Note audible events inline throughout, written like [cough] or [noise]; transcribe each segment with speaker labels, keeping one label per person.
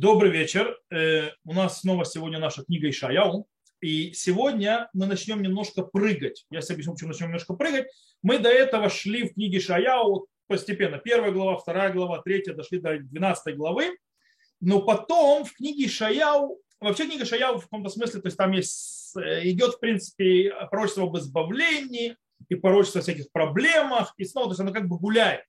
Speaker 1: Добрый вечер. Э, у нас снова сегодня наша книга Ишаяу. И сегодня мы начнем немножко прыгать. Я себе объясню, почему начнем немножко прыгать. Мы до этого шли в книге Ишаяу постепенно. Первая глава, вторая глава, третья, дошли до 12 главы. Но потом в книге Ишаяу, вообще книга Ишаяу в каком-то смысле, то есть там есть, э, идет, в принципе, пророчество об избавлении и пророчество о всяких проблемах. И снова, то есть оно как бы гуляет.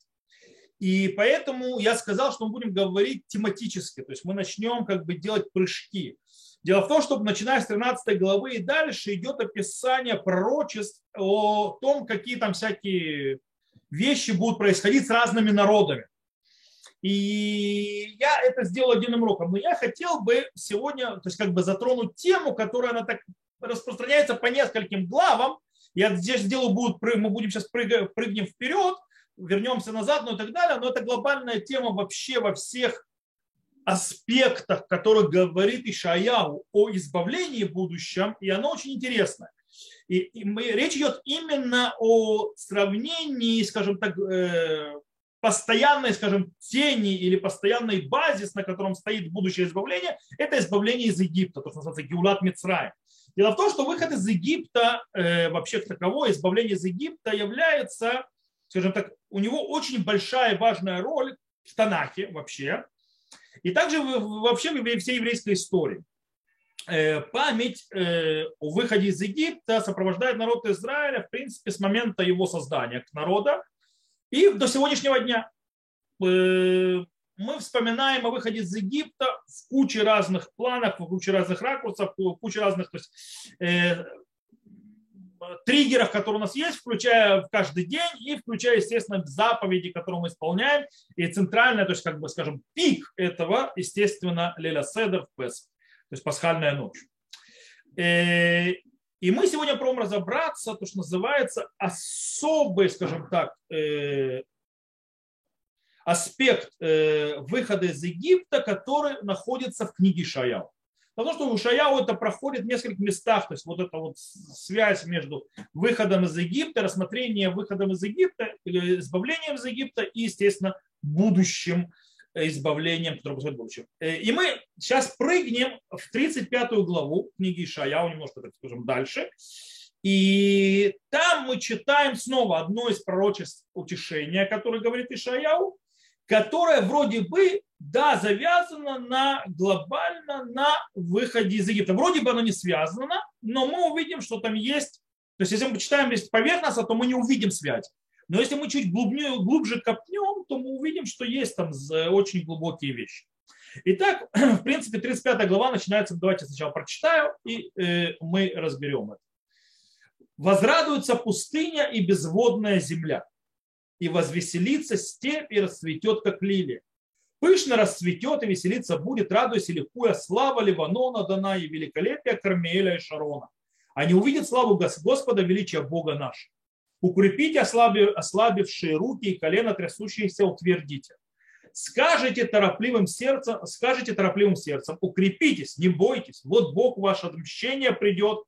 Speaker 1: И поэтому я сказал, что мы будем говорить тематически, то есть мы начнем как бы делать прыжки. Дело в том, что начиная с 13 главы и дальше идет описание пророчеств о том, какие там всякие вещи будут происходить с разными народами. И я это сделал одним уроком. Но я хотел бы сегодня то есть как бы затронуть тему, которая она так распространяется по нескольким главам. Я здесь сделаю, будут, мы будем сейчас прыг, прыгнем вперед, вернемся назад, ну и так далее, но это глобальная тема вообще во всех аспектах, которых говорит Ишаяу о избавлении в будущем, и оно очень интересно. И, и мы, речь идет именно о сравнении, скажем так, э, постоянной, скажем, тени или постоянный базис, на котором стоит будущее избавление, это избавление из Египта, то, что называется Геулат Мицраем. Дело в том, что выход из Египта, э, вообще таковое, избавление из Египта является скажем так, у него очень большая важная роль в Танахе вообще, и также вообще во всей еврейской истории. Э, память э, о выходе из Египта сопровождает народ Израиля, в принципе, с момента его создания к народа и до сегодняшнего дня. Э, мы вспоминаем о выходе из Египта в куче разных планах, в куче разных ракурсов, в куче разных то есть, триггеров, которые у нас есть, включая в каждый день и включая, естественно, заповеди, которые мы исполняем. И центральная, то есть, как бы, скажем, пик этого, естественно, Леля Седер в Песах, то есть пасхальная ночь. Э, и мы сегодня пробуем разобраться, то, что называется особый, скажем так, э, аспект э, выхода из Египта, который находится в книге Шаяу. Потому что у Шаяу это проходит в нескольких местах, то есть вот эта вот связь между выходом из Египта, рассмотрением выходом из Египта, избавлением из Египта и, естественно, будущим избавлением, которое будет в будущем. Э, и мы сейчас прыгнем в 35 главу книги Ишаяу, немножко, так скажем, дальше. И там мы читаем снова одно из пророчеств утешения, которое говорит Ишаяу, которое вроде бы да, завязано на глобально на выходе из Египта. Вроде бы оно не связано, но мы увидим, что там есть, то есть если мы почитаем здесь поверхностно, то мы не увидим связь. Но если мы чуть глубнее, глубже копнем, то мы увидим, что есть там очень глубокие вещи. Итак, [clears throat] в принципе, 35 глава начинается, давайте сначала прочитаю, и э, мы разберем это. «Возрадуется пустыня и безводная земля, и возвеселится степь и расцветет, как лилия Пышно расцветет и веселиться будет, радуясь и ликуя слава Ливанона дана и великолепие Кармеэля и Шарона. Они увидят славу Господа, величия Бога нашего. Укрепите ослабившие руки и колено трясущиеся утвердите. Скажите торопливым сердцем, скажите торопливым сердцем, укрепитесь, не бойтесь, вот Бог ваше отмщение придет,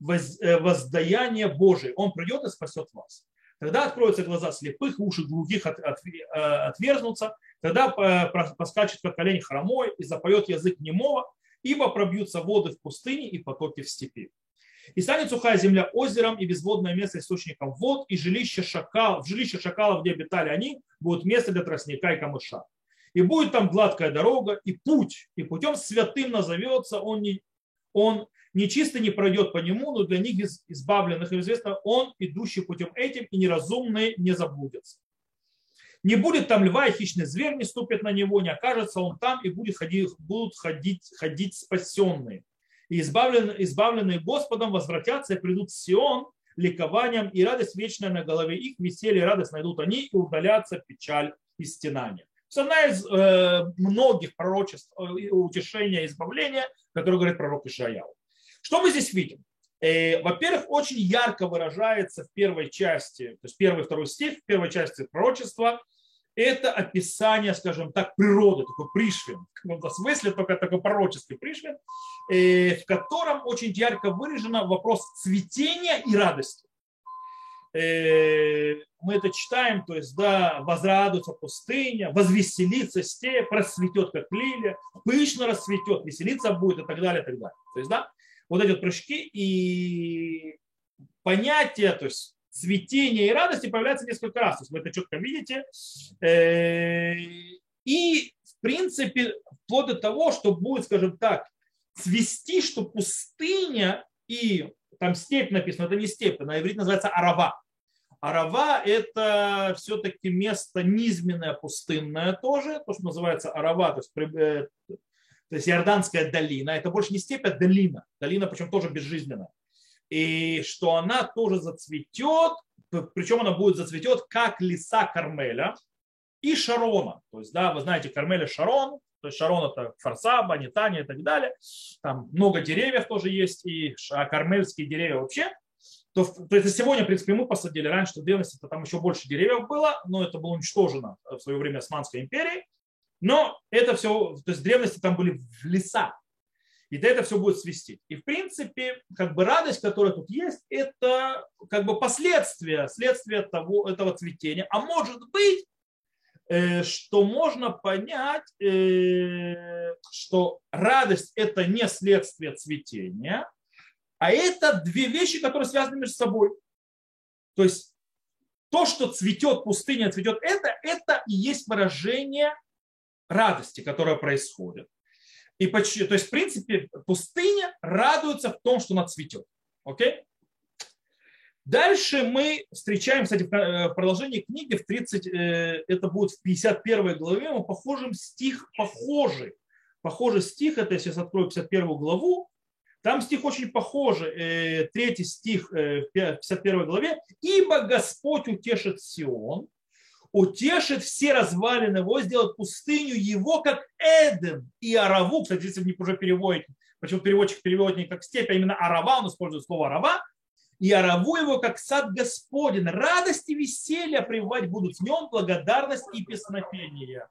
Speaker 1: э, воздаяние Божие, Он придет и спасет вас. Тогда откроются глаза слепых, уши глухих от, от, э, отверзнутся, тогда э, поскачет как колени хромой и запоет язык немого, ибо пробьются воды в пустыне и потоки в степи. И станет сухая земля озером, и безводное место источником вод, и жилище шакал, в жилище шакалов, где обитали они, будет место для тростника и камыша. И будет там гладкая дорога, и путь, и путем святым назовется он, не, он нечистый не пройдет по нему, но для них избавленных известно, он, идущий путем этим, и неразумные не заблудятся. Не будет там льва, и хищный зверь не ступит на него, не окажется он там, и будет ходить, будут ходить, ходить спасенные. И избавленные, избавленные Господом возвратятся и придут в Сион ликованием, и радость вечная на голове их, веселье и радость найдут они, и удалятся печаль и стенание. Это одна из э, многих пророчеств э, утешения избавления, которые говорит пророк Ишаяу. Что мы здесь видим? Э, во-первых, очень ярко выражается в первой части, то есть первый и второй стих, в первой части пророчества, это описание, скажем так, природы, такой пришвин, в каком-то смысле только такой пророческий пришвин, э, в котором очень ярко выражено вопрос цветения и радости. э, мы это читаем, то есть, да, возрадуется пустыня, возвеселится степь, расцветет, как лилия, пышно расцветет, веселиться будет и так далее, и так далее. То есть, да, вот эти вот прыжки и понятие, то есть цветения и радости появляется несколько раз. То есть вы это четко видите. Э, и, в принципе, вплоть до того, что будет, скажем так, цвести, что пустыня и там степь написано, это не степь, на иврите называется арава. Арава – это все-таки место низменное, пустынное тоже, то, что называется арава, то есть, э, то есть Иорданская долина. Это больше не степь, а долина. Долина, причем тоже безжизненная. И что она тоже зацветет, причем она будет зацветет, как леса Кармеля и Шарона. То есть, да, вы знаете, Кармеля Шарон, то есть Шарон это Фарсаба, Нетания и так далее. Там много деревьев тоже есть, и а кармельские деревья вообще. То, то есть сегодня, в принципе, мы посадили. Раньше в древности там еще больше деревьев было, но это было уничтожено в свое время Османской империей. Но это все, то есть древности там были в леса. И это все будет свести. И в принципе, как бы радость, которая тут есть, это как бы последствия, следствие того, этого цветения. А может быть, Э, что можно понять, э, что радость – это не следствие цветения, а это две вещи, которые связаны между собой. То есть то, что цветет пустыня, цветет это, это и есть выражение радости, которая происходит. И почти, то есть, в принципе, пустыня радуется в том, что она цветет. Окей? Дальше мы встречаем, кстати, в э, продолжении книги, в 30, э, это будет в 51 главе, мы похожим стих, похожий. Похожий стих, это я сейчас открою 51 главу, там стих очень похожий, э, третий стих в 51 главе. «Ибо Господь утешит Сион, утешит все развалины его, сделает пустыню его, как Эдем и Араву». Кстати, если вы уже переводите, почему переводчик переводит не как степь, а именно Арава, он использует слово Арава, и ораву его, как сад Господень. Радость и веселье прививать будут в нем благодарность и песнопение.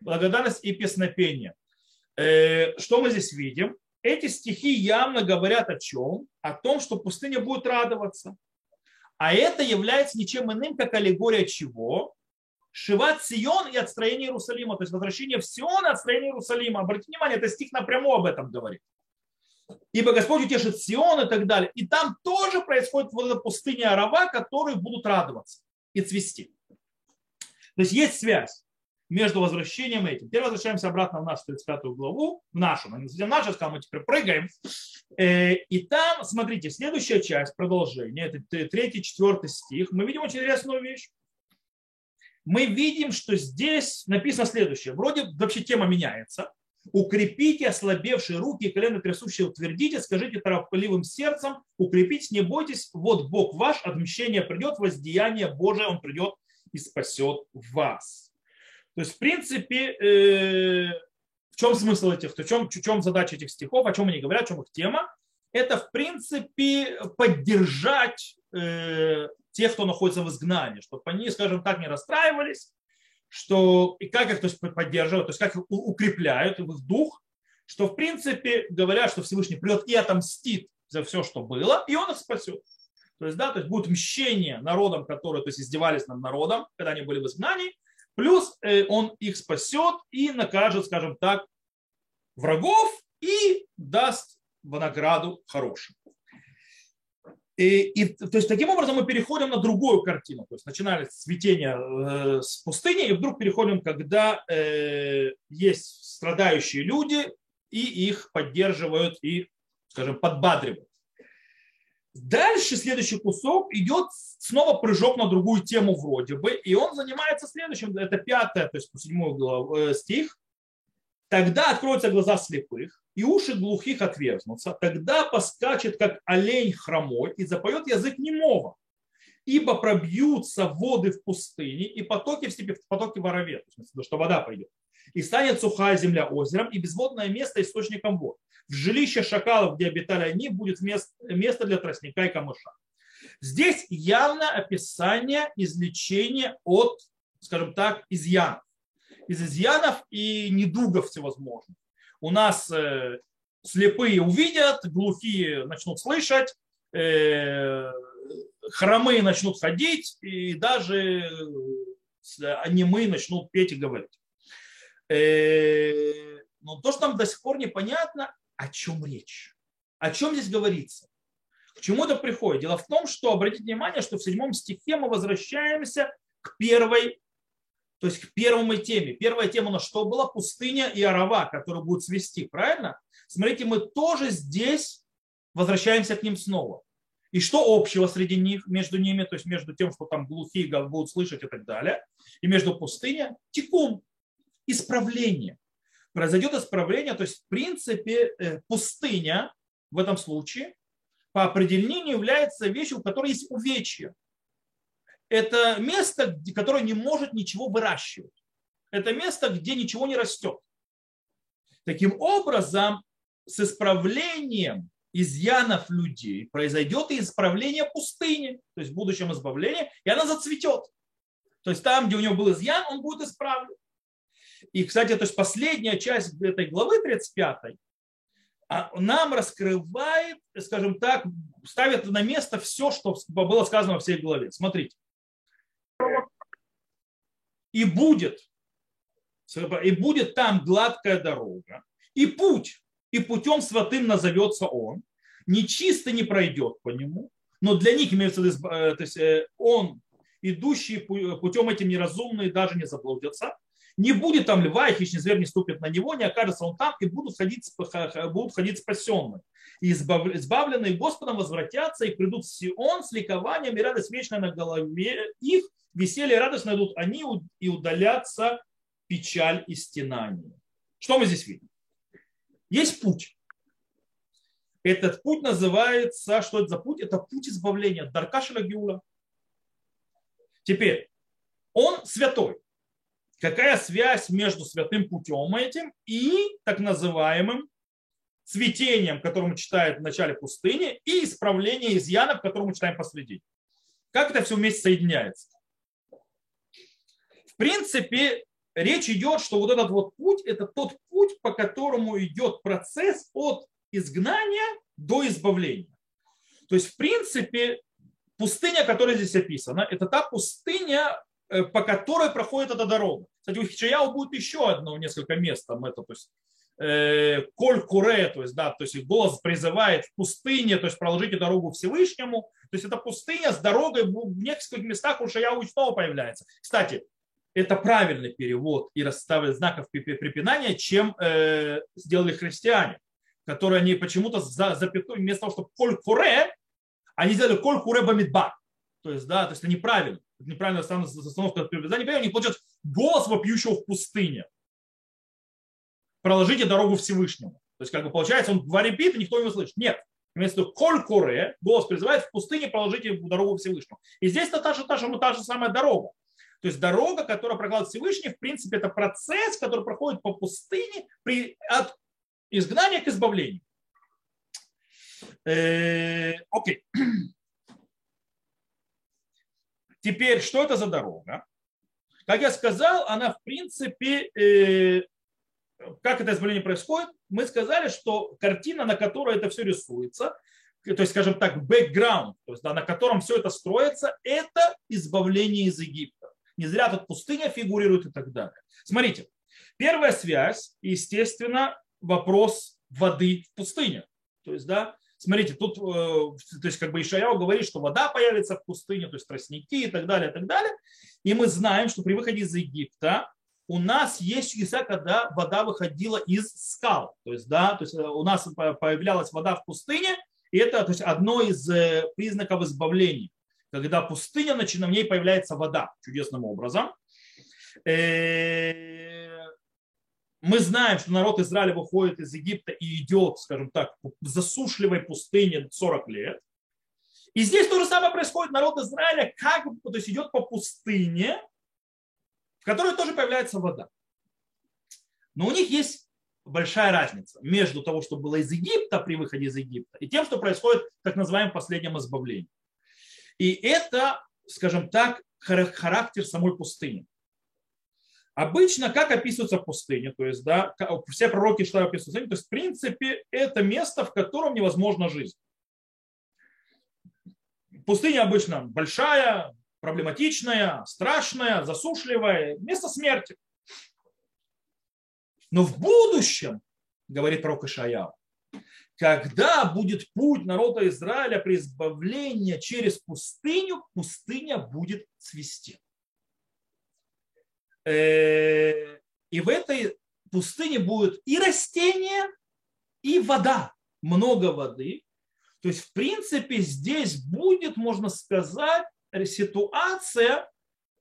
Speaker 1: Благодарность и песнопение. Э, что мы здесь видим? Эти стихи явно говорят о чем? О том, что пустыня будет радоваться. А это является ничем иным, как аллегория чего? Шиват Сион и отстроение Иерусалима. То есть возвращение в Сион и отстроение Иерусалима. Обратите внимание, это стих напрямую об этом говорит ибо Господь утешит Сион и так далее. И там тоже происходит вот эта пустыня Арава, которые будут радоваться и цвести. То есть есть связь между возвращением этим. Теперь возвращаемся обратно в нашу 35 главу, в нашу, мы не совсем нашу, сказал, мы теперь прыгаем. Э, и там, смотрите, следующая часть, продолжение, это третий, четвертый стих, мы видим очень интересную вещь. Мы видим, что здесь написано следующее. Вроде вообще тема меняется укрепите ослабевшие руки и колено трясущие утвердите, скажите торопливым сердцем, укрепите, не бойтесь, вот Бог ваш, отмщение придет, воздеяние Божие, Он придет и спасет вас. То есть, в принципе, э, в чем смысл этих, в чем, в чем задача этих стихов, о чем они говорят, в чем их тема? Это, в принципе, поддержать э, тех, кто находится в изгнании, чтобы они, скажем так, не расстраивались, что и как их то есть, поддерживают, то есть как их укрепляют, их дух, что в принципе говорят, что Всевышний придет и отомстит за все, что было, и он их спасет. То есть, да, то есть будет мщение народам, которые то есть, издевались над народом, когда они были в изгнании, плюс э, он их спасет и накажет, скажем так, врагов и даст в награду хорошим. И, и, то есть таким образом мы переходим на другую картину. То есть начинали цветение э, с пустыни, и вдруг переходим, когда э, есть страдающие люди, и их поддерживают и, скажем, подбадривают. Дальше следующий кусок идет снова прыжок на другую тему вроде бы, и он занимается следующим, это пятое, то есть седьмой э, стих. Тогда откроются глаза слепых, и уши глухих отверзнутся. Тогда поскачет, как олень хромой, и запоет язык немого. Ибо пробьются воды в пустыне, и потоки в степи, потоки в орове, то есть, что вода пойдет. И станет сухая земля озером, и безводное место источником вод. В жилище шакалов, где обитали они, будет место для тростника и камыша. Здесь явно описание излечения от, скажем так, изъянов из изъянов и недугов всевозможных. У нас э, слепые увидят, глухие начнут слышать, э, хромые начнут ходить, и даже анимы начнут петь и говорить. Но то, что нам до сих пор непонятно, о чем речь. О чем здесь говорится? К чему это приходит? Дело в том, что, обратите внимание, что в седьмом стихе мы возвращаемся к первой, то есть к первой теме. Первая тема у нас что была? Пустыня и орова, которые будут свести, правильно? Смотрите, мы тоже здесь возвращаемся к ним снова. И что общего среди них, между ними, то есть между тем, что там глухие будут слышать и так далее, и между пустыней, тикун, исправление. Произойдет исправление, то есть в принципе э, пустыня в этом случае по определению является вещью, у которой есть увечье. Это место, которое не может ничего выращивать. Это место, где ничего не растет. Таким образом, с исправлением изъянов людей произойдет и исправление пустыни, то есть в будущем избавление, и она зацветет. То есть там, где у него был изъян, он будет исправлен. И, кстати, то есть последняя часть этой главы 35 а, нам раскрывает, скажем так, ставит на место все, что было сказано во всей главе. Смотрите. И будет, и будет там гладкая дорога, и путь, и путем святым назовется он, нечисто не пройдет по нему, но для них имеется э, то есть э, он, идущий путем этим неразумные, даже не заблудятся, не будет там льва, и хищный зверь не ступит на него, не окажется он там, и будут ходить, будут ходить спасенные. И избавленные Господом возвратятся и придут в Сион с ликованием и радость вечная на голове их, веселье и радость найдут они и удалятся печаль и стенание. Что мы здесь видим? Есть путь. Этот путь называется, что это за путь? Это путь избавления. Даркашеля Гиула. Теперь, он святой какая связь между святым путем этим и так называемым цветением, которое мы читаем в начале пустыни, и исправление изъянов, которое мы читаем посреди. Как это все вместе соединяется? В принципе, речь идет, что вот этот вот путь – это тот путь, по которому идет процесс от изгнания до избавления. То есть, в принципе, пустыня, которая здесь описана, это та пустыня, по которой проходит эта дорога. Кстати, у Хичаяу будет еще одно несколько мест, там это, то есть э, Коль Куре, то есть, да, то есть голос призывает в пустыне, то есть проложите дорогу Всевышнему. То есть это пустыня с дорогой в нескольких местах у Шаяу снова появляется. Кстати, это правильный перевод и расставление знаков препинания, чем э, сделали христиане, которые они почему-то за, запятую, вместо того, чтобы Коль Куре, они сделали Коль Куре Бамидба. То есть, да, то есть это неправильно неправильно остановка от привязания, они получат голос вопиющего в пустыне. Проложите дорогу Всевышнему. То есть, как бы получается, он говорит, и никто не услышит. Нет. Вместо коль куре голос призывает в пустыне проложите дорогу Всевышнему. И здесь это та же, та же, та же самая дорога. То есть дорога, которая прокладывает Всевышний, в принципе, это процесс, который проходит по пустыне при, от изгнания к избавлению. Э, окей. Теперь, что это за дорога? Как я сказал, она в принципе, э, как это избавление происходит, мы сказали, что картина, на которой это все рисуется, то есть, скажем так, бэкграунд, то есть, да, на котором все это строится, это избавление из Египта. Не зря тут пустыня фигурирует и так далее. Смотрите, первая связь, естественно, вопрос воды в пустыне. То есть, да, Смотрите, тут, э, то есть как бы Ишаяу говорит, что вода появится в пустыне, то есть тростники и так далее, и так далее. И мы знаем, что при выходе из Египта у нас есть чудеса, когда вода выходила из скал. То есть, да, то есть э, у нас появлялась вода в пустыне, и это то есть, одно из э, признаков избавления. Когда пустыня, начинает, в ней появляется вода чудесным образом мы знаем, что народ Израиля выходит из Египта и идет, скажем так, в засушливой пустыне 40 лет. И здесь то же самое происходит. Народ Израиля как бы, то есть идет по пустыне, в которой тоже появляется вода. Но у них есть большая разница между того, что было из Египта при выходе из Египта, и тем, что происходит так называемом последнем избавлении. И это, скажем так, характер самой пустыни. Обычно, как описывается пустыня, то есть, да, все пророки что описывают пустыню, то есть, в принципе, это место, в котором невозможна жизнь. Пустыня обычно большая, проблематичная, страшная, засушливая, место смерти. Но в будущем, говорит пророк Ишаяу, когда будет путь народа Израиля при избавлении через пустыню, пустыня будет цвести. Э, и в этой пустыне будет и растения, и вода, много воды. То есть, в принципе, здесь будет, можно сказать, ситуация,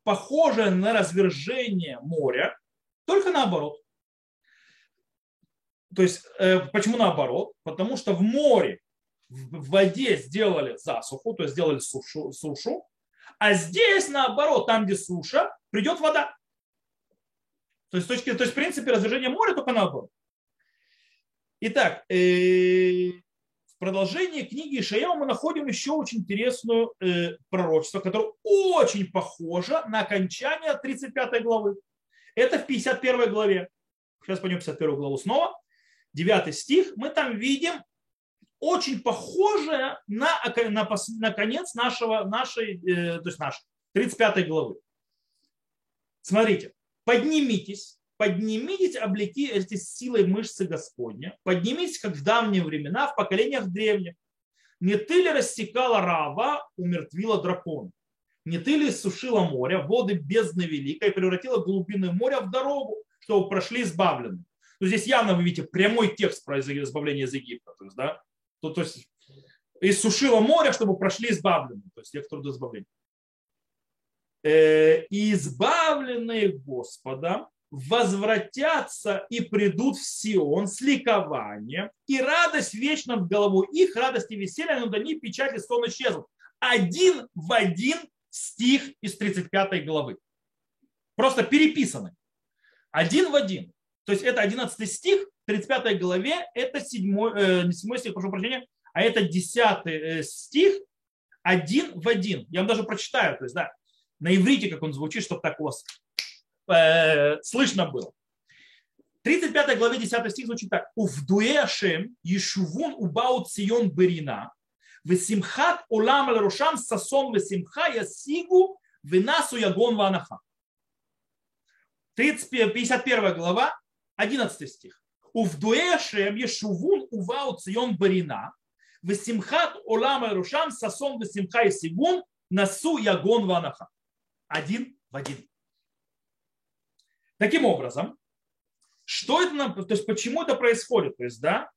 Speaker 1: похожая на развержение моря, только наоборот. То есть, э, почему наоборот? Потому что в море, в воде сделали засуху, то есть сделали сушу, сушу, а здесь наоборот, там, где суша, придет вода. То есть, точки, то есть в принципе, развержение моря только наоборот. Итак, э, в продолжении книги Ишаяу мы находим еще очень интересную э, пророчество, которое очень похоже на окончание 35 главы. Это в 51 главе. Сейчас пойдем в 51 главу снова. 9 стих. Мы там видим очень похожее на, на, на конец нашего, нашей, э, то есть нашей 35 главы. Смотрите. Поднимитесь, поднимитесь, эти силой мышцы Господня, поднимитесь, как в давние времена, в поколениях древних. Не ты ли рассекала рава, умертвила дракона? Не ты ли сушила море, воды бездны великой, превратила глубины моря в дорогу, чтобы прошли избавлены? Ну, здесь явно вы видите прямой текст про избавление из Египта. То есть, да? то, то есть и сушила море, чтобы прошли избавлены. То есть тех, кто избавления. Э, избавленные Господом возвратятся и придут в Сион с ликованием, и радость вечна в голову их, радость и веселье, но они печати сон исчезнут. Один в один стих из 35 главы. Просто переписаны. Один в один. То есть это 11 стих в 35 главе, это 7, э, не 7 стих, прошу прощения, а это 10 э, стих один в один. Я вам даже прочитаю. То есть, да, на иврите, как он звучит, чтобы так у вас э, слышно было. 35 главе 10 стих звучит так. Увдуэ Ашем Ешувун убаут Цион Берина Весимхат улам аль рушам сасон весимха ясигу винасу ягон ванаха. 51 глава, 11 стих. Увдуэ Ашем Ешувун убаут Цион Берина Весимхат улам аль рушам сасон весимха ясигун насу ягон ванаха один в один. Таким образом, что это нам, то есть почему это происходит? То есть, да,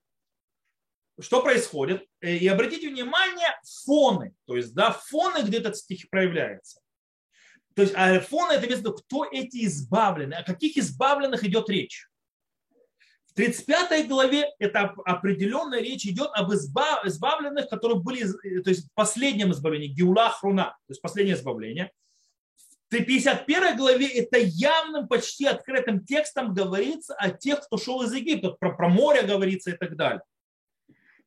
Speaker 1: что происходит? Э, и обратите внимание, фоны, то есть, да, фоны, где этот стих проявляется. То есть, а фоны это место, кто эти избавлены, о каких избавленных идет речь. В 35 главе это определенная речь идет об избавленных, которые были, э, то есть, последнем избавлении, Геула Хруна, то есть, последнее избавление – в 51 главе это явным, почти открытым текстом говорится о тех, кто шел из Египта. Про, про море говорится и так далее.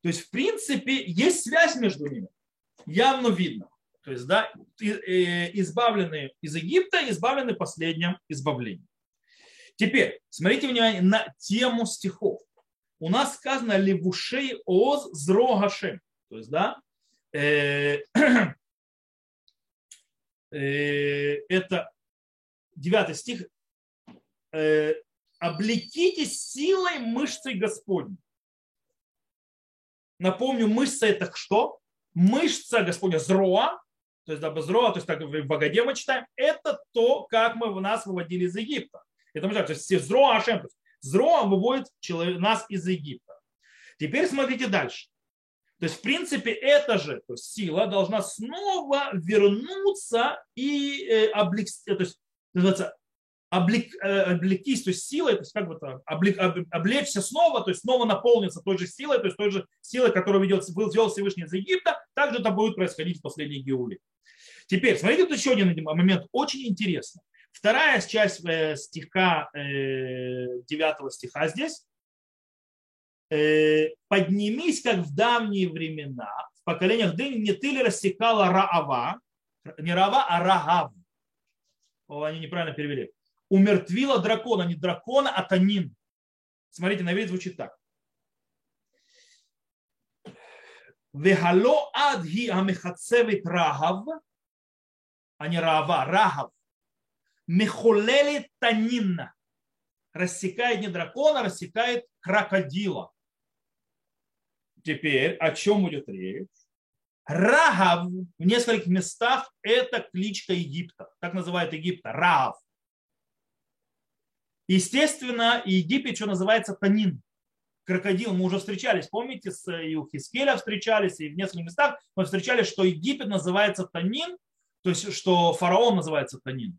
Speaker 1: То есть, в принципе, есть связь между ними. Явно видно. То есть, да, избавленные из Египта, избавлены последним избавлением. Теперь, смотрите внимание на тему стихов. У нас сказано «Левушей оз зрогашем». То есть, да, э, Э, [clears throat] это 9 стих, э, облекитесь силой мышцы Господней. Напомню, мышца это что? Мышца Господня зроа, то есть да, зроа, то есть так в Богоде мы читаем, это то, как мы в нас выводили из Египта. Это мы то есть зроа Ашем, зроа выводит нас из Египта. Теперь смотрите дальше. То есть, в принципе, эта же то есть, сила должна снова вернуться и э, облегчить, то есть, называется, облек, э, облекись, то есть силой, то есть как бы это, облек, облечься снова, то есть снова наполниться той же силой, то есть той же силой, которую ведет, вел Всевышний из Египта, также это будет происходить в последней Геуле. Теперь, смотрите, тут еще один момент, очень интересный. Вторая часть э, стиха, 9 стиха здесь, Э, поднимись, как в давние времена, в поколениях дыни не ты ли рассекала Раава, не Раава, а Рагав. О, они неправильно перевели. Умертвила дракона, не дракона, а Танин. Смотрите, на вид звучит так. Вехало адги амехацевит рахав, а не рава, рахав. Мехолели танинна. Рассекает не дракона, рассекает крокодила. Теперь о чем будет речь? Рахав в нескольких местах это кличка Египта. Так называют Египта. Рахав. Естественно, Египет что называется Танин. Крокодил. Мы уже встречались, помните, с и у Хискеля встречались, и в нескольких местах мы встречались, что Египет называется Танин, то есть что фараон называется Танин.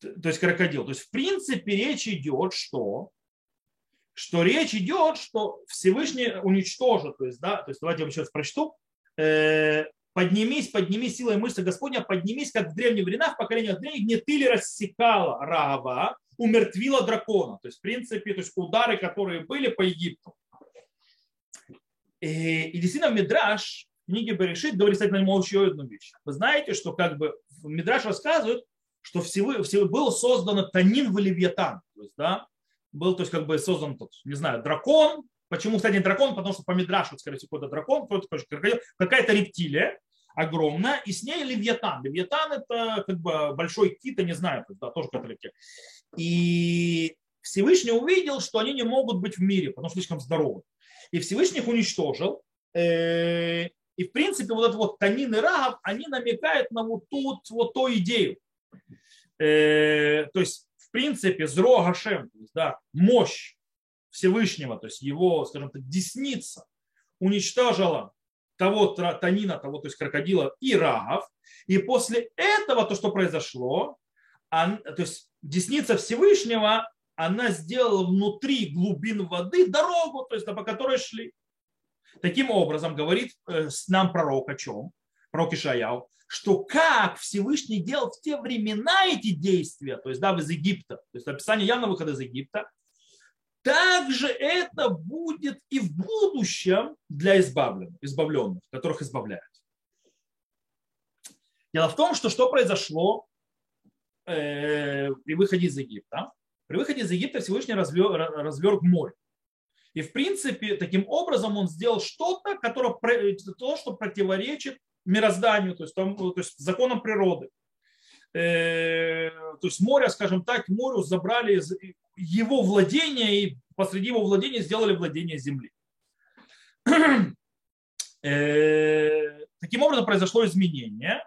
Speaker 1: То есть крокодил. То есть в принципе речь идет, что что речь идет, что Всевышний уничтожит, то есть, да, то есть давайте я еще раз прочту, э, поднимись, поднимись силой мышцы Господня, поднимись, как в древние времена, в поколениях древних, не ты ли рассекала Рава, умертвила дракона. То есть, в принципе, то есть удары, которые были по Египту. И, э, и действительно, Мидраш в книге Берешит говорит, кстати, на нему еще одну вещь. Вы знаете, что как бы Мидраш рассказывает, что всего, всего был создан Танин в Левиатан. То есть, да, был, то есть, как бы создан, тот, не знаю, дракон. Почему, кстати, дракон? Потому что по Мидрашу, скорее всего, какой-то дракон, какая-то рептилия огромная, и с ней Левиатан. Левиатан это как бы большой кит, я не знаю, да, тоже какая-то. И Всевышний увидел, что они не могут быть в мире, потому что слишком здоровы. И Всевышний их уничтожил. Э, и в принципе вот этот вот Танин и Рагов, они намекают на вот тут вот ту идею. Э, то есть принципе Зро Гашем, да, мощь Всевышнего, то есть его, скажем так, десница уничтожила того танина, того, то есть крокодила и рагов. И после этого то, что произошло, он, то есть десница Всевышнего, она сделала внутри глубин воды дорогу, то есть по которой шли. Таким образом, говорит э, нам пророк о чем? Пророк Ишаяу, что как Всевышний делал в те времена эти действия, то есть да, из Египта, то есть описание явно выхода из Египта, также это будет и в будущем для избавленных, избавленных, которых избавляют. Дело в том, что что произошло э, при выходе из Египта. При выходе из Египта Всевышний разверг, разверг море. И в принципе таким образом он сделал что-то, которое, то, что противоречит мирозданию, то есть, там, то есть законам природы. Э, то есть море, скажем так, морю забрали из его владения и посреди его владения сделали владение земли. [clears throat] Э, таким образом произошло изменение.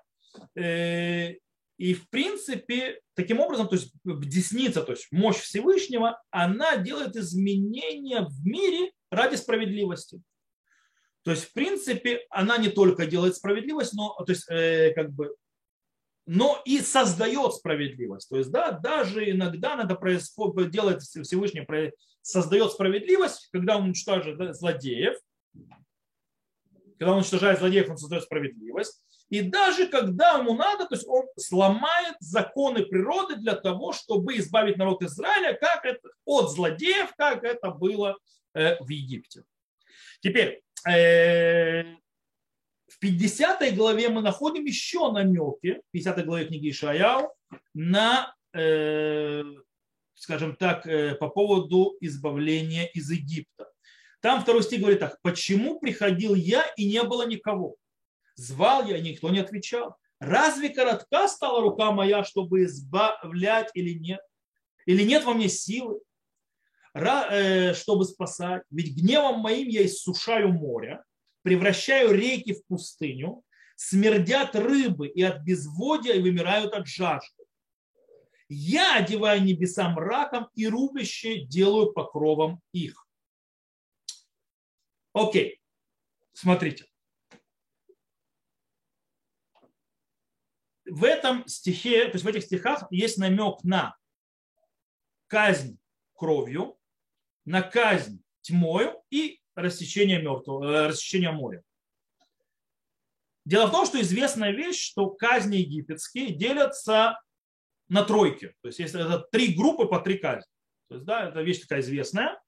Speaker 1: Э, и в принципе, таким образом, то есть десница, то есть мощь Всевышнего, она делает изменения в мире ради справедливости. То есть, в принципе, она не только делает справедливость, но, то есть, э, как бы, но и создает справедливость. То есть, да, даже иногда надо происходит, делать Всевышний создает справедливость, когда он уничтожает злодеев, когда он уничтожает злодеев, он создает справедливость. И даже когда ему надо, то есть он сломает законы природы для того, чтобы избавить народ Израиля как это, от злодеев, как это было э, в Египте. Теперь, в 50 главе мы находим еще намеки, в 50 главе книги Ишаяу, на, э, скажем так, по поводу избавления из Египта. Там второй стих говорит так, почему приходил я и не было никого? Звал я, никто не отвечал. Разве коротка стала рука моя, чтобы избавлять или нет? Или нет во мне силы, э, чтобы спасать? Ведь гневом моим я иссушаю море, превращаю реки в пустыню, смердят рыбы и от безводия и вымирают от жажды. Я одеваю небеса мраком и рубище делаю покровом их. Окей, смотрите. в этом стихе, то есть в этих стихах есть намек на казнь кровью, на казнь тьмою и рассечение, мертвого, э, рассечение моря. Дело в том, что известная вещь, что казни египетские делятся на тройки. То есть есть это три группы по три казни. То есть, да, это вещь такая известная.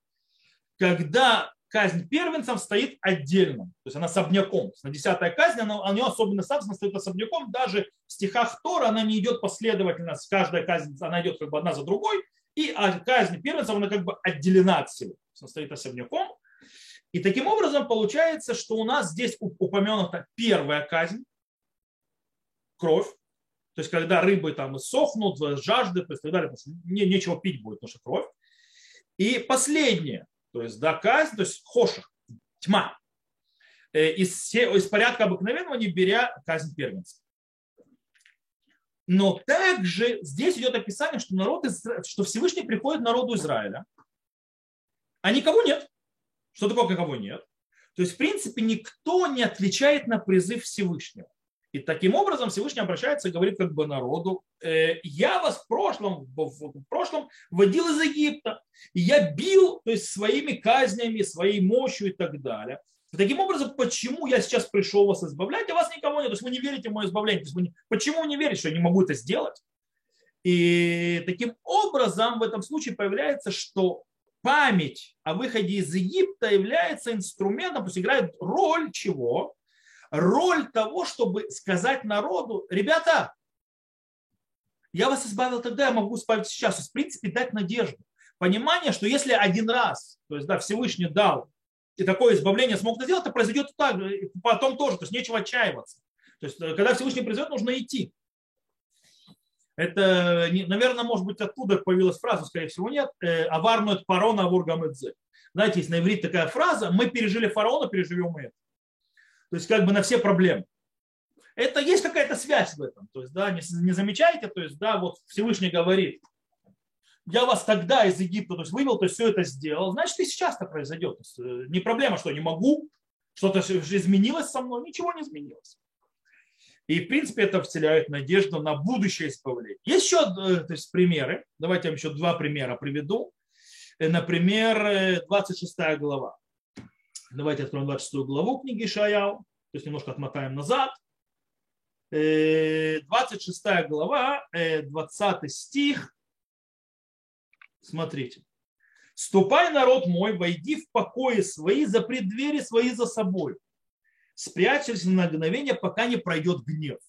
Speaker 1: Когда казнь первенцам стоит отдельно, то есть она особняком. На десятая казнь, она, у нее особенно статус, она стоит особняком. Даже в стихах Тора она не идет последовательно, с каждой казнь, она идет как бы одна за другой. И казнь первенцев, она как бы отделена от всего. Она стоит особняком. И таким образом получается, что у нас здесь упомянута первая казнь, кровь, то есть когда рыбы там сохнут, жажды, то есть так далее, не, нечего пить будет, потому что кровь. И последнее, то есть да, казнь, то есть хоших, тьма. Э, из, из порядка обыкновенного, не беря казнь первенца. Но также здесь идет описание, что, народ, что Всевышний приходит народу Израиля, а никого нет. Что такое никого нет? То есть, в принципе, никто не отвечает на призыв Всевышнего. И таким образом Всевышний обращается и говорит как бы народу, «Э, я вас в прошлом, в прошлом водил из Египта, я бил то есть, своими казнями, своей мощью и так далее. Таким образом, почему я сейчас пришел вас избавлять, а вас никого нет? То есть вы не верите в мое избавление. То есть вы не, почему не верите, что я не могу это сделать? И таким образом в этом случае появляется, что память о выходе из Египта является инструментом, то есть играет роль чего? Роль того, чтобы сказать народу, ребята, я вас избавил тогда, я могу избавить сейчас. То есть, в принципе, дать надежду. Понимание, что если один раз, то есть да, Всевышний дал и такое избавление смог сделать, это произойдет так, потом тоже, то есть нечего отчаиваться. То есть, э, когда Всевышний произойдет, нужно идти. Это, наверное, может быть, оттуда появилась фраза, скорее всего, нет. Э, Аварнует парона авургамедзе. Знаете, есть на иврите такая фраза, мы пережили фараона, переживем и это. То есть, как бы на все проблемы. Это есть какая-то связь в этом. То есть, да, не, не замечаете, то есть, да, вот Всевышний говорит, я вас тогда из Египта то есть, вывел, то есть все это сделал, значит и сейчас это произойдет. есть, э, не проблема, что не могу, что-то изменилось со мной, ничего не изменилось. И, в принципе, это вселяет надежду на будущее избавление. Есть еще э, то есть, примеры. Давайте я вам еще два примера приведу. Э, например, 26 глава. Давайте откроем 26 главу книги Шаяу. То есть немножко отмотаем назад. 26 глава, 20 стих. Смотрите. «Ступай, народ мой, войди в покои свои, запри двери свои за собой. Спрячься на мгновение, пока не пройдет гнев.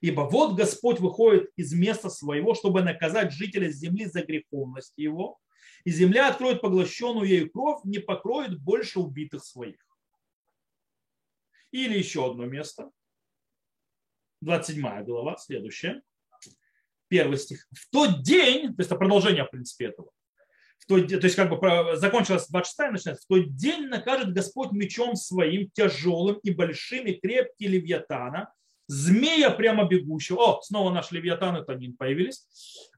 Speaker 1: Ибо вот Господь выходит из места своего, чтобы наказать жителя земли за греховность его, и земля откроет поглощенную ею кровь, не покроет больше убитых своих. Или еще одно место. 27 глава, следующее первый стих. В тот день, то есть это продолжение, в принципе, этого, в тот, то есть как бы закончилось 26 начинается, в тот день накажет Господь мечом своим, тяжелым и большим, и крепкий левиатана, змея прямо бегущего. О, снова наш левиатан и танин появились.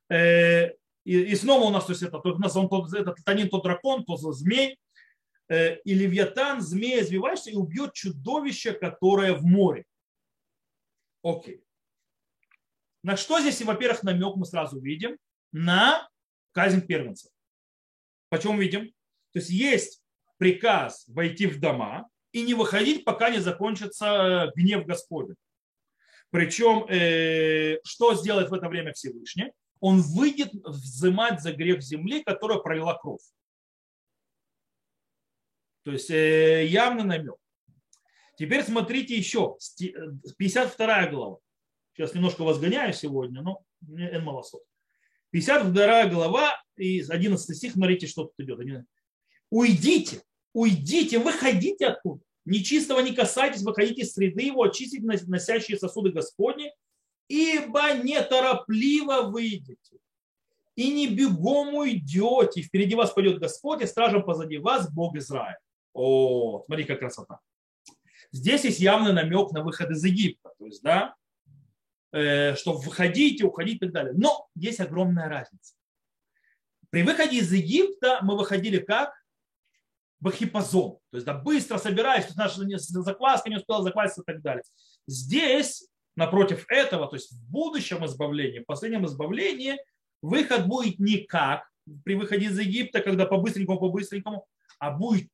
Speaker 1: Э, и, и снова у нас, то есть это, у нас он, тот, этот танин, тот дракон, тот змей, э, и левиатан, змея извиваешься и убьет чудовище, которое в море. Окей. На что здесь, во-первых, намек мы сразу видим? На казнь первенцев. Почему видим? То есть есть приказ войти в дома и не выходить, пока не закончится э, гнев Господень. Причем, э, что сделает в это время Всевышний? Он выйдет взимать за грех земли, которая пролила кровь. То есть э, явный намек. Теперь смотрите еще, 52 глава. Сейчас немножко вас гоняю сегодня, но мне эн малосот. 52 глава и 11 стих, смотрите, что тут идет. Уйдите, уйдите, выходите оттуда. Нечистого не касайтесь, выходите из среды его, очистите носящие сосуды Господни, ибо неторопливо выйдете и не бегом уйдете. Впереди вас пойдет Господь, и стражем позади вас Бог Израиль. О, смотри, как красота. Здесь есть явный намек на выход из Египта. То есть, да, что входить и уходить и так далее. Но есть огромная разница. При выходе из Египта мы выходили как? Бахипазон. То есть да, быстро собираясь, наша закваска не успела закваситься и так далее. Здесь, напротив этого, то есть в будущем избавлении, в последнем избавлении, выход будет не как при выходе из Египта, когда по-быстренькому, по-быстренькому, а будет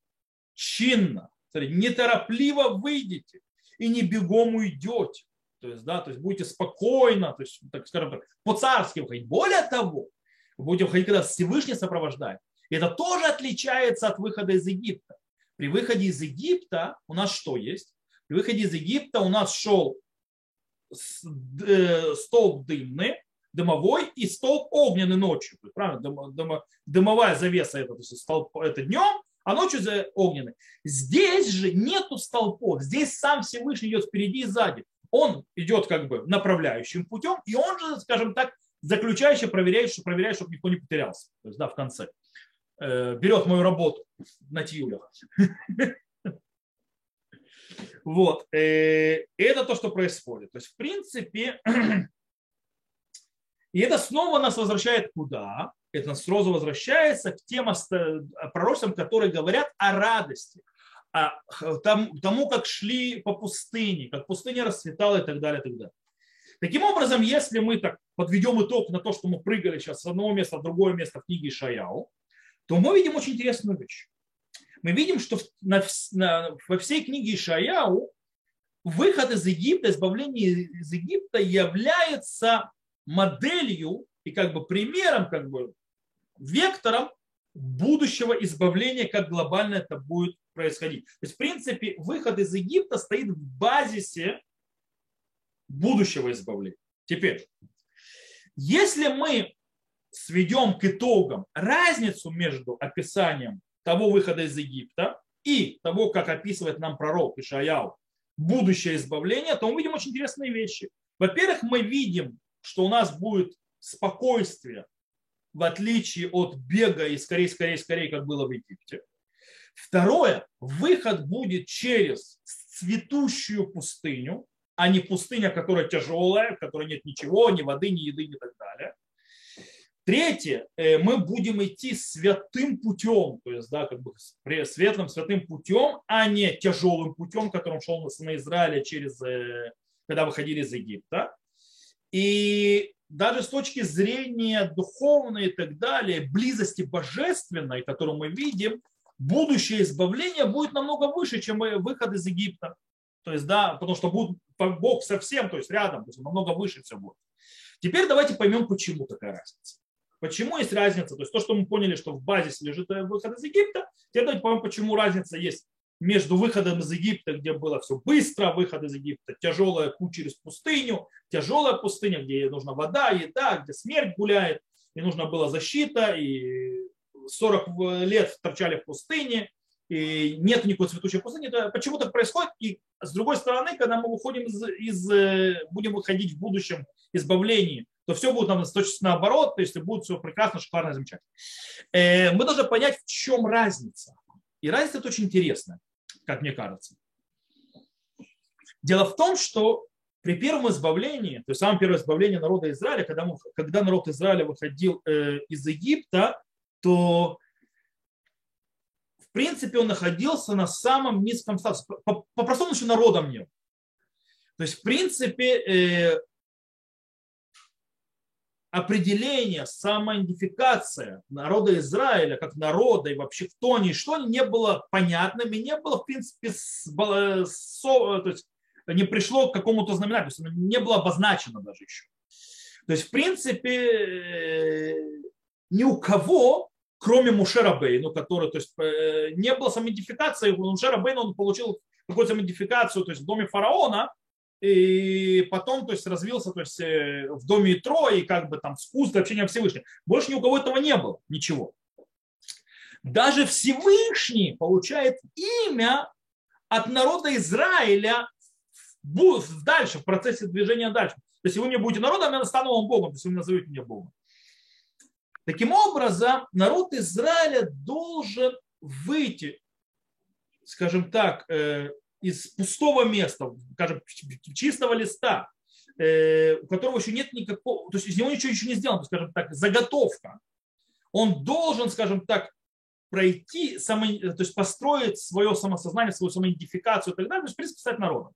Speaker 1: чинно. Смотрите, неторопливо выйдете и не бегом уйдете. То есть, да, то есть будете спокойно, то есть, так скажем так, по-царски выходить. Более того, будете выходить, когда Всевышний сопровождает. И это тоже отличается от выхода из Египта. При выходе из Египта у нас что есть? При выходе из Египта у нас шел э, столб дымный, дымовой и столб огненный ночью. Правильно? Дым, дым, дымовая завеса это, то есть столб, это днем, а ночью огненный. Здесь же нету столпов, здесь сам Всевышний идет впереди и сзади. Он идет как бы направляющим путем, и он же, скажем так, заключающий проверяет, что проверяет, чтобы никто не потерялся. То есть, да, в конце. Э, берет мою работу на тиюлях. [laughs] Вот. Э, это то, что происходит. То есть, в принципе, [clears throat] и это снова нас возвращает куда? Это нас сразу возвращается к тем пророчествам, которые говорят о радости, о тому, как шли по пустыне, как пустыня расцветала и так далее, и так далее. Таким образом, если мы так подведем итог на то, что мы прыгали сейчас с одного места в другое место в книге Шаяу, то мы видим очень интересную вещь мы видим, что на, на, во всей книге Ишаяу выход из Египта, избавление из Египта является моделью и как бы примером, как бы вектором будущего избавления, как глобально это будет происходить. То есть, в принципе, выход из Египта стоит в базисе будущего избавления. Теперь, если мы сведем к итогам разницу между описанием того выхода из Египта и того, как описывает нам пророк Ишаяу будущее избавление, то мы видим очень интересные вещи. Во-первых, мы видим, что у нас будет спокойствие, в отличие от бега и скорее, скорее, скорее, как было в Египте. Второе, выход будет через цветущую пустыню, а не пустыня, которая тяжелая, в которой нет ничего, ни воды, ни еды, ни так далее. Третье, э, мы будем идти святым путем, то есть, да, как бы светлым святым путем, а не тяжелым путем, которым шел на Израиле через, э, когда выходили из Египта. И даже с точки зрения духовной и так далее, близости божественной, которую мы видим, будущее избавление будет намного выше, чем выход из Египта. То есть, да, потому что будет Бог совсем, то есть рядом, то есть намного выше все будет. Теперь давайте поймем, почему такая разница. Почему есть разница? То есть то, что мы поняли, что в базисе лежит э, выход из Египта, теперь давайте поймем, почему разница есть между выходом из Египта, где было все быстро, выход из Египта, тяжелая путь через пустыню, тяжелая пустыня, где нужна вода, еда, где смерть гуляет, и нужна была защита, и 40 лет торчали в пустыне, и нет никакой цветущей пустыни. Это почему так происходит? И с другой стороны, когда мы выходим из, из э, будем выходить в будущем избавлении то все будет нам точно наоборот, то есть будет все прекрасно, шикарно, замечательно. Э, мы должны понять, в чем разница. И разница это очень интересная, как мне кажется. Дело в том, что при первом избавлении, то есть самое первое избавление народа Израиля, когда, мы, когда народ Израиля выходил э, из Египта, то в принципе он находился на самом низком статусе. По-простому еще народом не То есть, в принципе, э, определение, самоидентификация народа Израиля как народа и вообще кто они что они не было понятным и не было, в принципе, то есть не пришло к какому-то знаменателю, не было обозначено даже еще. То есть, в принципе, ни у кого, кроме Мушера Бейну, который, то есть, э, не было самоидентификации, у Мушера Бейна он получил какую-то самоидентификацию, то есть в доме фараона, и потом то есть, развился то есть, э, в доме Итро и как бы там вкус общения Всевышнего. Больше ни у кого этого не было, ничего. Даже Всевышний получает имя от народа Израиля дальше, в процессе движения дальше. То есть, если вы мне будете народом, я стану вам Богом, то есть вы назовете меня Богом. Таким образом, народ Израиля должен выйти, скажем так, э, из пустого места, скажем, чистого листа, э, у которого еще нет никакого, то есть из него ничего еще не сделано, скажем так, заготовка. Он должен, скажем так, пройти, само, то есть построить свое самосознание, свою самоидентификацию и так далее, то есть, в принципе, стать народом.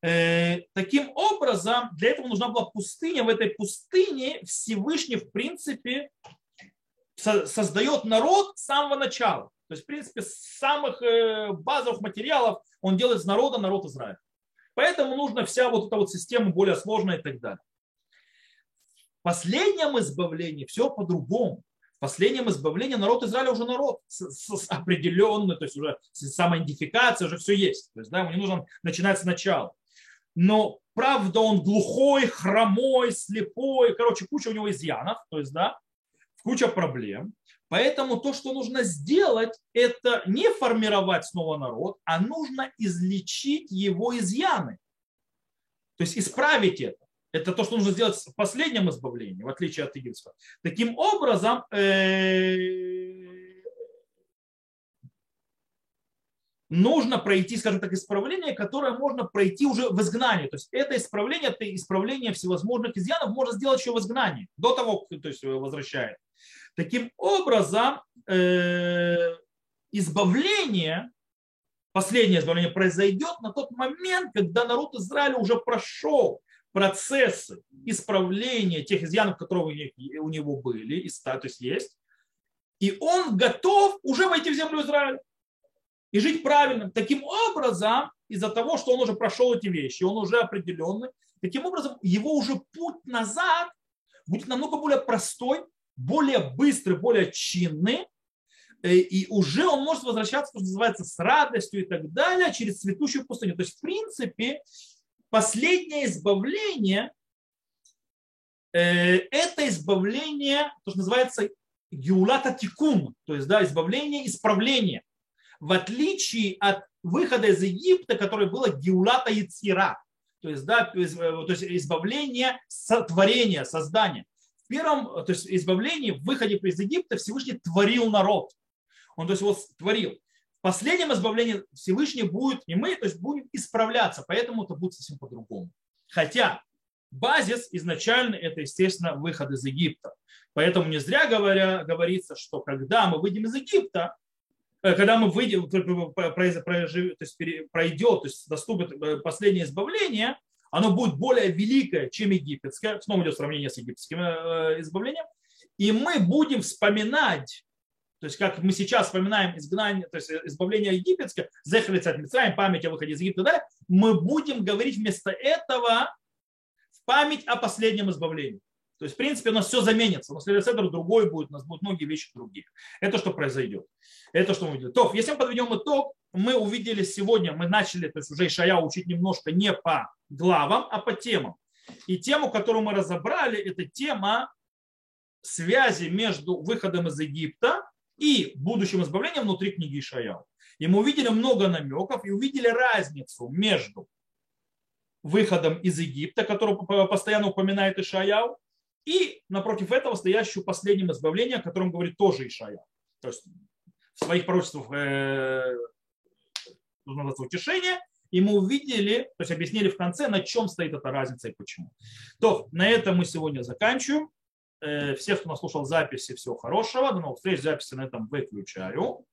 Speaker 1: Э, таким образом, для этого нужна была пустыня. В этой пустыне Всевышний, в принципе, создает народ с самого начала. То есть, в принципе, с самых э, базовых материалов он делает из народа народ Израиля. Поэтому нужна вся вот эта вот система более сложная и так далее. В последнем избавлении все по-другому. В последнем избавлении народ Израиля уже народ с, с определенной, то есть уже самоидентификация, уже все есть. То есть да, ему не нужно начинать сначала. Но правда он глухой, хромой, слепой, короче, куча у него изъянов, то есть да, куча проблем. Поэтому то, что нужно сделать, это не формировать снова народ, а нужно излечить его изъяны. То есть исправить это. Это то, что нужно сделать в последнем избавлении, в отличие от египетского. Таким образом, э, нужно пройти, скажем так, исправление, которое можно пройти уже в изгнании. То есть это исправление, это исправление всевозможных изъянов можно сделать еще в изгнании, до того, то есть возвращает. Таким образом, э, избавление, последнее избавление произойдет на тот момент, когда народ Израиля уже прошел процессы исправления тех изъянов, которые у него были, и то есть есть, и он готов уже войти в землю Израиля и жить правильно. Таким образом, из-за того, что он уже прошел эти вещи, он уже определенный, таким образом его уже путь назад будет намного более простой, более быстрый, более чинный, э, и уже он может возвращаться, что называется, с радостью и так далее, через цветущую пустыню. То есть, в принципе, последнее избавление э, это избавление, то, что называется геулата тикун, то есть да, избавление, исправление. В отличие от выхода из Египта, которое было геулата яцира, то есть, да, э, то есть избавление сотворения, создания. В первом, то есть избавлении, в выходе из Египта Всевышний творил народ. Он то есть его творил. В последнем избавлении Всевышний будет, и мы то есть, будем исправляться, поэтому это будет совсем по-другому. Хотя базис изначально это, естественно, выход из Египта. Поэтому не зря говоря, говорится, что когда мы выйдем из Египта, э, когда мы выйдем, то есть пройдет, то есть доступит э, последнее избавление, оно будет более великое, чем египетское. Снова идет сравнение с египетским э, избавлением. И мы будем вспоминать то есть, как мы сейчас вспоминаем изгнание, то есть избавление египетское, Зехалица от Мицраем, память о выходе из Египта, да, мы будем говорить вместо этого в память о последнем избавлении. То есть, в принципе, у нас все заменится. У нас Седр другой будет, у нас будут многие вещи другие. Это что произойдет. Это что мы увидели. То, если мы подведем итог, мы увидели сегодня, мы начали, то есть уже Ишая учить немножко не по главам, а по темам. И тему, которую мы разобрали, это тема связи между выходом из Египта и будущим избавлением внутри книги Ишаяу. И мы увидели много намеков и увидели разницу между выходом из Египта, который постоянно упоминает Ишаяу, и напротив этого стоящую последним избавлением, о котором говорит тоже Ишаяу. То есть в своих пророчествах э, утешение, и мы увидели, то есть объяснили в конце, на чем стоит эта разница и почему. То, на этом мы сегодня заканчиваем. Э, всех, кто нас слушал записи, всего хорошего. До новых встреч. Записи на этом выключаю.